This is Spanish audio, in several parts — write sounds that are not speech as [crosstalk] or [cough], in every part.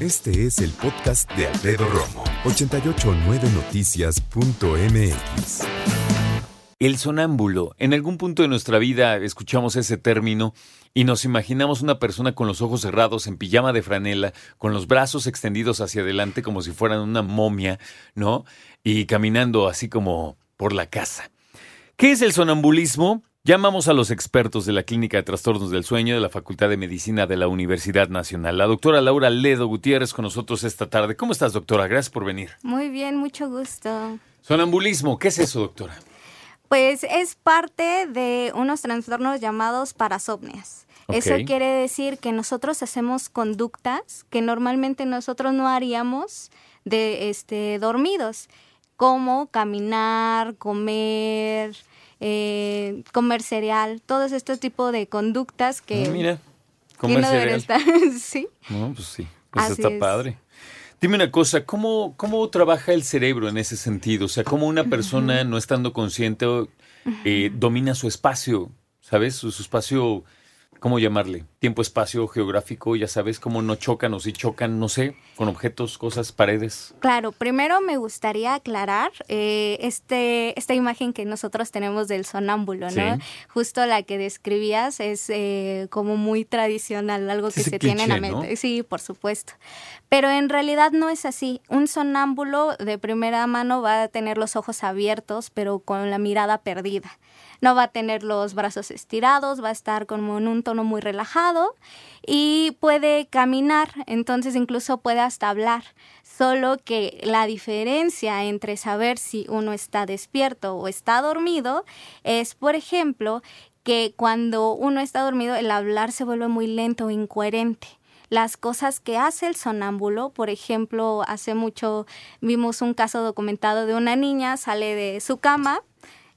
Este es el podcast de Alfredo Romo, 889noticias.mx. El sonámbulo. En algún punto de nuestra vida escuchamos ese término y nos imaginamos una persona con los ojos cerrados, en pijama de franela, con los brazos extendidos hacia adelante como si fueran una momia, ¿no? Y caminando así como por la casa. ¿Qué es el sonambulismo? Llamamos a los expertos de la Clínica de Trastornos del Sueño de la Facultad de Medicina de la Universidad Nacional. La doctora Laura Ledo Gutiérrez con nosotros esta tarde. ¿Cómo estás, doctora? Gracias por venir. Muy bien, mucho gusto. Sonambulismo, ¿qué es eso, doctora? Pues es parte de unos trastornos llamados parasomnias. Eso quiere decir que nosotros hacemos conductas que normalmente nosotros no haríamos de este dormidos, como caminar, comer, eh, comer cereal, todos estos tipos de conductas que... Ah, mira, comer cereal. Estar, [laughs] sí. No, pues sí, pues está padre. Dime una cosa, ¿cómo, ¿cómo trabaja el cerebro en ese sentido? O sea, ¿cómo una persona, no estando consciente, eh, domina su espacio? ¿Sabes? su espacio ¿cómo llamarle? Tiempo, espacio, geográfico, ya sabes, cómo no chocan o si chocan, no sé, con objetos, cosas, paredes. Claro, primero me gustaría aclarar eh, este, esta imagen que nosotros tenemos del sonámbulo, ¿no? Justo la que describías es eh, como muy tradicional, algo que se tiene en la mente. Sí, por supuesto. Pero en realidad no es así. Un sonámbulo de primera mano va a tener los ojos abiertos, pero con la mirada perdida no va a tener los brazos estirados, va a estar como en un tono muy relajado y puede caminar, entonces incluso puede hasta hablar. Solo que la diferencia entre saber si uno está despierto o está dormido es, por ejemplo, que cuando uno está dormido el hablar se vuelve muy lento o incoherente las cosas que hace el sonámbulo. Por ejemplo, hace mucho vimos un caso documentado de una niña, sale de su cama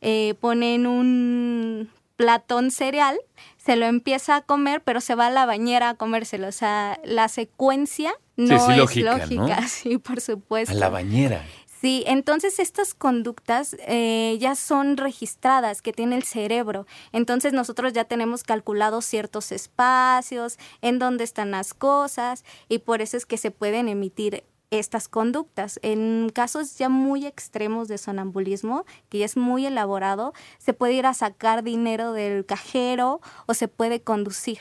eh, ponen un platón cereal, se lo empieza a comer, pero se va a la bañera a comérselo. O sea, la secuencia no es lógica, [laughs] sí, por supuesto. A la bañera. Sí, entonces estas conductas eh, ya son registradas que tiene el cerebro. Entonces nosotros ya tenemos calculados ciertos espacios, en dónde están las cosas, y por eso es que se pueden emitir estas conductas. En casos ya muy extremos de sonambulismo, que ya es muy elaborado, se puede ir a sacar dinero del cajero o se puede conducir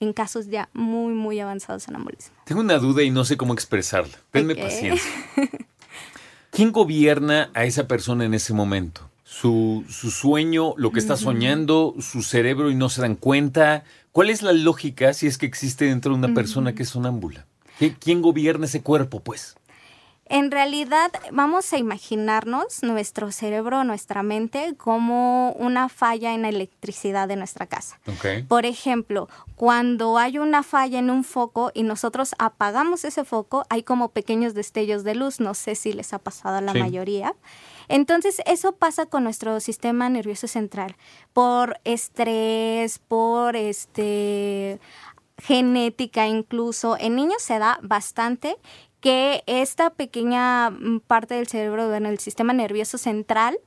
en casos ya muy, muy avanzados de sonambulismo. Tengo una duda y no sé cómo expresarla. Tenme paciencia. [laughs] ¿Quién gobierna a esa persona en ese momento? Su, su sueño, lo que está soñando, su cerebro y no se dan cuenta. ¿Cuál es la lógica si es que existe dentro de una persona que es sonámbula? ¿Quién gobierna ese cuerpo, pues? En realidad, vamos a imaginarnos nuestro cerebro, nuestra mente, como una falla en la electricidad de nuestra casa. Por ejemplo, cuando hay una falla en un foco y nosotros apagamos ese foco, hay como pequeños destellos de luz. No sé si les ha pasado a la mayoría. Entonces, eso pasa con nuestro sistema nervioso central. Por estrés, por este genética incluso. En niños se da bastante que esta pequeña mm, parte del cerebro, en el sistema nervioso central,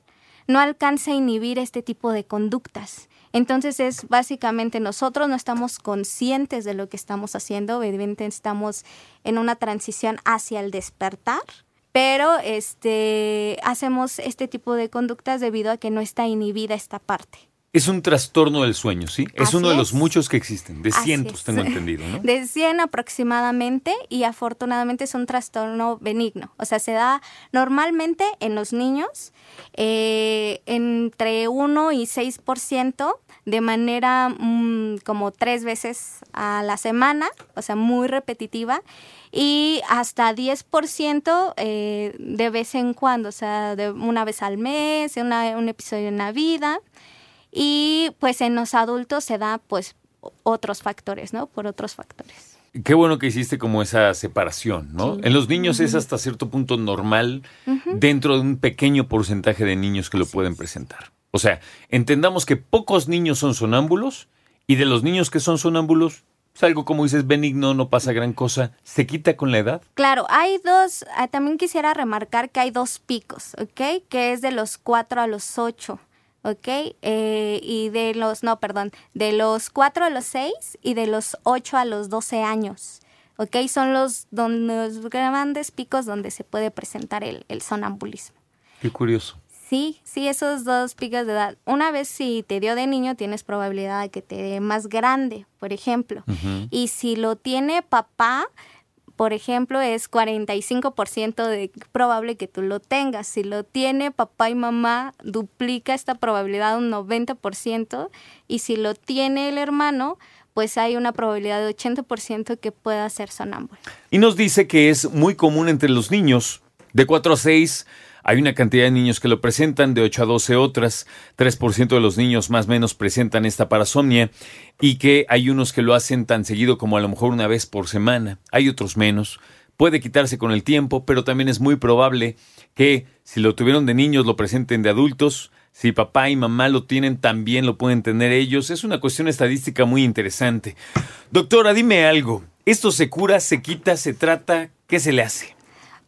no alcanza a inhibir este tipo de conductas. Entonces es básicamente nosotros no estamos conscientes de lo que estamos haciendo, evidentemente estamos en una transición hacia el despertar, pero este hacemos este tipo de conductas debido a que no está inhibida esta parte. Es un trastorno del sueño, ¿sí? Es uno de los muchos que existen, de cientos tengo entendido, ¿no? [laughs] De 100 aproximadamente y afortunadamente es un trastorno benigno. O sea, se da normalmente en los niños eh, entre 1 y 6% de manera mm, como tres veces a la semana, o sea, muy repetitiva, y hasta 10% eh, de vez en cuando, o sea, de una vez al mes, un episodio en la vida. Y pues en los adultos se da pues otros factores, ¿no? Por otros factores. Qué bueno que hiciste como esa separación, ¿no? En los niños es hasta cierto punto normal dentro de un pequeño porcentaje de niños que lo pueden presentar. O sea, entendamos que pocos niños son sonámbulos y de los niños que son sonámbulos, es pues, algo como dices benigno, no pasa gran cosa, ¿se quita con la edad? Claro, hay dos, ah, también quisiera remarcar que hay dos picos, ¿ok? Que es de los 4 a los 8. ¿Ok? Eh, y de los, no, perdón, de los 4 a los 6 y de los 8 a los 12 años. ¿ok? Son los, los grandes picos donde se puede presentar el, el sonambulismo. Qué curioso. Sí, sí, esos dos picos de edad. Una vez si te dio de niño, tienes probabilidad de que te dé más grande, por ejemplo. Y si lo tiene papá, por ejemplo, es 45% de probable que tú lo tengas. Si lo tiene papá y mamá, duplica esta probabilidad un 90%. Y si lo tiene el hermano, pues hay una probabilidad de 80% que pueda ser sonámbulo. Y nos dice que es muy común entre los niños de 4 a 6 hay una cantidad de niños que lo presentan, de 8 a 12 otras, 3% de los niños más o menos presentan esta parasomnia y que hay unos que lo hacen tan seguido como a lo mejor una vez por semana, hay otros menos. Puede quitarse con el tiempo, pero también es muy probable que si lo tuvieron de niños lo presenten de adultos, si papá y mamá lo tienen, también lo pueden tener ellos. Es una cuestión estadística muy interesante. Doctora, dime algo. ¿Esto se cura, se quita, se trata? ¿Qué se le hace?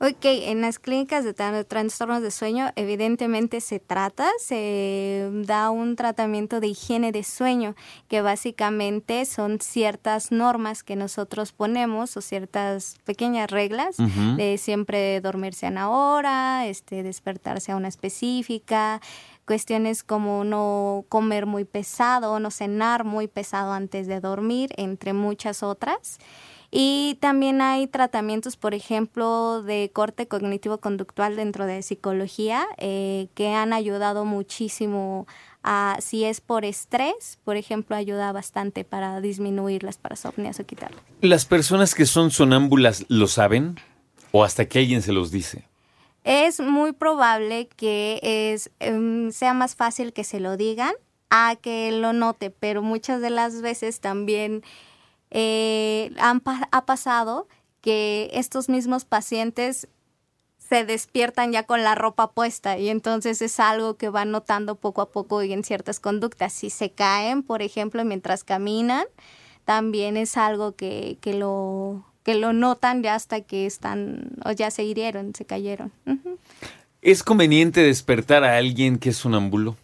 Ok, en las clínicas de trastornos de sueño evidentemente se trata, se da un tratamiento de higiene de sueño, que básicamente son ciertas normas que nosotros ponemos o ciertas pequeñas reglas de siempre dormirse a una hora, este, despertarse a una específica, cuestiones como no comer muy pesado, no cenar muy pesado antes de dormir, entre muchas otras. Y también hay tratamientos, por ejemplo, de corte cognitivo-conductual dentro de psicología eh, que han ayudado muchísimo a, si es por estrés, por ejemplo, ayuda bastante para disminuir las parasomnias o quitarlas. ¿Las personas que son sonámbulas lo saben o hasta que alguien se los dice? Es muy probable que es, em, sea más fácil que se lo digan a que lo note, pero muchas de las veces también eh, ha pasado que estos mismos pacientes se despiertan ya con la ropa puesta y entonces es algo que van notando poco a poco y en ciertas conductas. Si se caen, por ejemplo, mientras caminan, también es algo que, que lo que lo notan ya hasta que están o ya se hirieron, se cayeron. ¿Es conveniente despertar a alguien que es un sonambulo?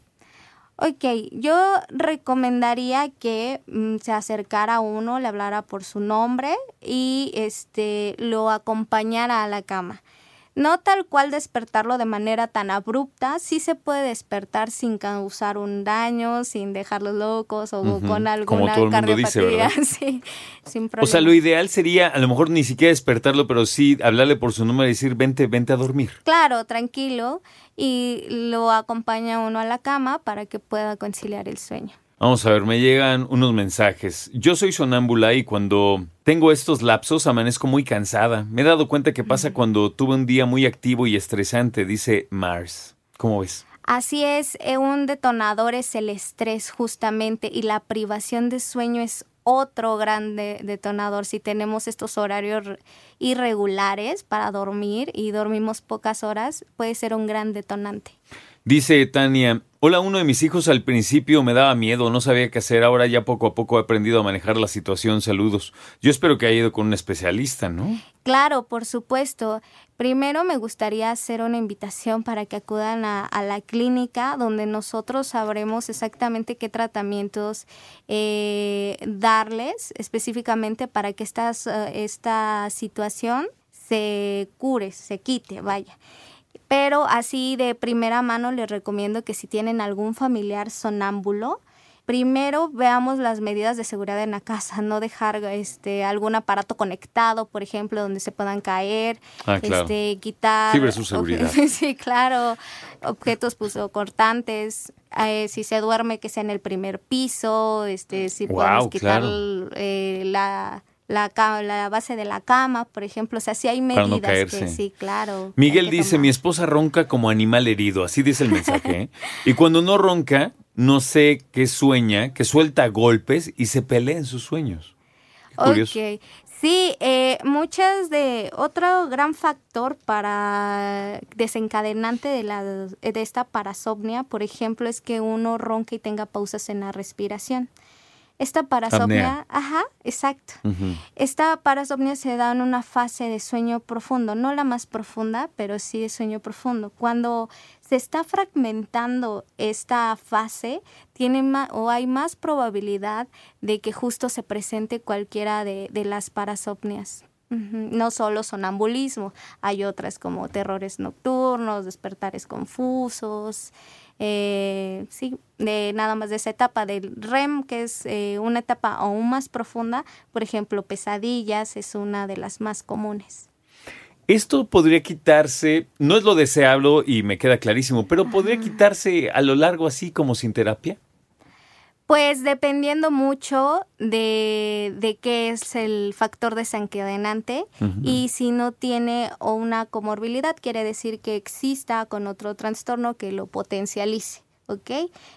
Ok, yo recomendaría que mm, se acercara a uno, le hablara por su nombre y este lo acompañara a la cama. No tal cual despertarlo de manera tan abrupta, sí se puede despertar sin causar un daño, sin dejarlos locos o con alguna cardiopatía, [laughs] sí, sin problema. O sea, lo ideal sería a lo mejor ni siquiera despertarlo, pero sí hablarle por su nombre y decir, vente, vente a dormir. Claro, tranquilo, y lo acompaña uno a la cama para que pueda conciliar el sueño. Vamos a ver, me llegan unos mensajes. Yo soy sonámbula y cuando tengo estos lapsos amanezco muy cansada. Me he dado cuenta que pasa cuando tuve un día muy activo y estresante, dice Mars. ¿Cómo ves? Así es, eh, un detonador es el estrés justamente y la privación de sueño es otro gran detonador. Si tenemos estos horarios irregulares para dormir y dormimos pocas horas, puede ser un gran detonante. Dice Tania, hola, uno de mis hijos al principio me daba miedo, no sabía qué hacer, ahora ya poco a poco he aprendido a manejar la situación, saludos. Yo espero que haya ido con un especialista, ¿no? Claro, por supuesto. Primero me gustaría hacer una invitación para que acudan a, la clínica donde nosotros sabremos exactamente qué tratamientos eh, darles específicamente para que estas, eh, esta situación se cure, se quite, vaya. Pero así de primera mano les recomiendo que si tienen algún familiar sonámbulo, primero veamos las medidas de seguridad en la casa, [laughs] no dejar este algún aparato conectado, por ejemplo, donde se puedan caer, ah, este quitar seguridad. [laughs] sí, claro, objetos pues, cortantes, eh, si se duerme que sea en el primer piso, este si podemos quitar eh, la la, la base de la cama, por ejemplo. O sea, si hay medidas que sí, claro. Miguel dice, mi esposa ronca como animal herido, así dice el mensaje. ¿eh? y cuando no ronca, no sé qué sueña, que suelta golpes y se pelea en sus sueños. curioso. Sí, eh, muchas de otro gran factor para desencadenante de la de esta parasomnia, por ejemplo, es que uno ronca y tenga pausas en la respiración. Esta parasomnia, ajá, exacto. Esta parasomnia se da en una fase de sueño profundo, no la más profunda, pero sí de sueño profundo. Cuando se está fragmentando esta fase, tiene más, o hay más probabilidad de que justo se presente cualquiera de, de las parasomnias. No solo sonambulismo, hay otras como terrores nocturnos, despertares confusos, eh, sí, de nada más de esa etapa del REM, que es eh, una etapa aún más profunda, por ejemplo, pesadillas es una de las más comunes. Esto podría quitarse, no es lo deseable y me queda clarísimo, pero podría quitarse a lo largo así como sin terapia. Pues dependiendo mucho de, de qué es el factor desencadenante y si no tiene o una comorbilidad, quiere decir que exista con otro trastorno que lo potencialice. ¿ok?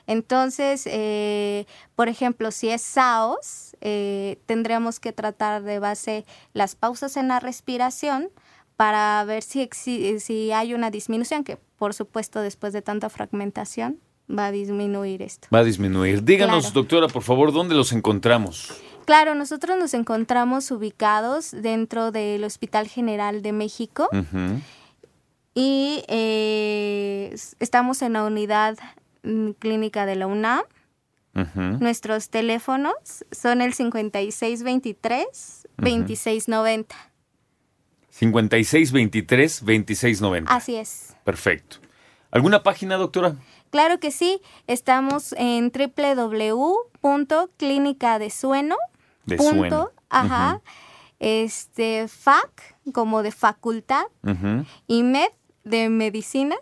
Entonces, eh, por ejemplo, si es SAOS, eh, tendríamos que tratar de base las pausas en la respiración para ver si, si hay una disminución, que por supuesto después de tanta fragmentación va a disminuir esto. Va a disminuir. Díganos, doctora, por favor, ¿dónde los encontramos? Claro, nosotros nos encontramos ubicados dentro del Hospital General de México y eh, estamos en la unidad mm, clínica de la UNAM. Nuestros teléfonos son el 5623-2690. 5623-2690. Así es. Perfecto. ¿Alguna página, doctora? Claro que sí, estamos en www.clínicadesueno. De sueno. Ajá. Este, FAC, como de facultad, y med, de medicina,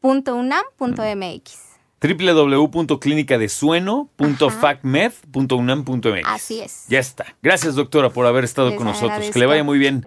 punto unam punto mx www.clinicadesueno.facmed.unam.mx Así es. Ya está. Gracias, doctora, por haber estado con nosotros. Que le vaya muy bien.